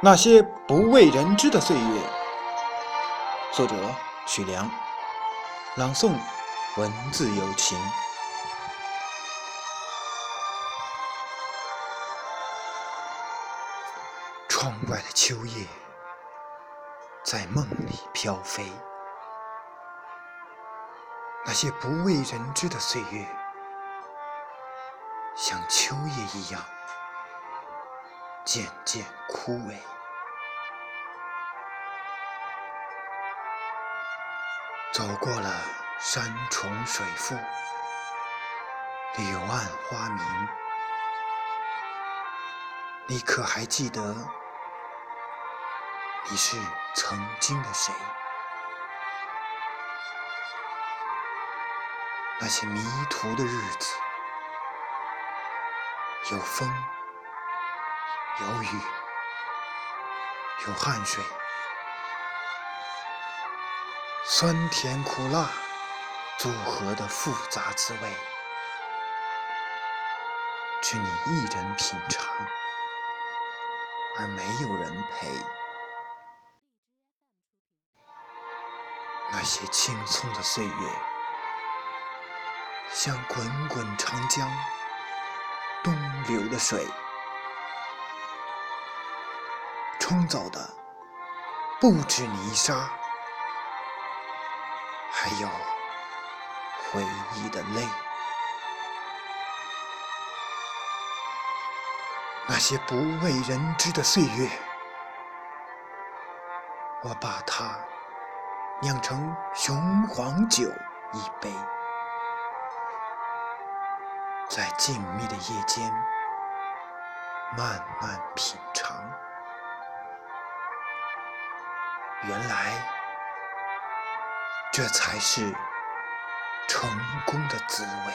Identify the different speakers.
Speaker 1: 那些不为人知的岁月，作者许良，朗诵文字有情。窗外的秋叶在梦里飘飞，那些不为人知的岁月，像秋叶一样。渐渐枯萎，走过了山重水复，柳暗花明。你可还记得你是曾经的谁？那些迷途的日子，有风。有雨，有汗水，酸甜苦辣组合的复杂滋味，只你一人品尝，而没有人陪。那些青葱的岁月，像滚滚长江东流的水。冲走的不止泥沙，还有回忆的泪。那些不为人知的岁月，我把它酿成雄黄酒一杯，在静谧的夜间慢慢品尝。原来，这才是成功的滋味。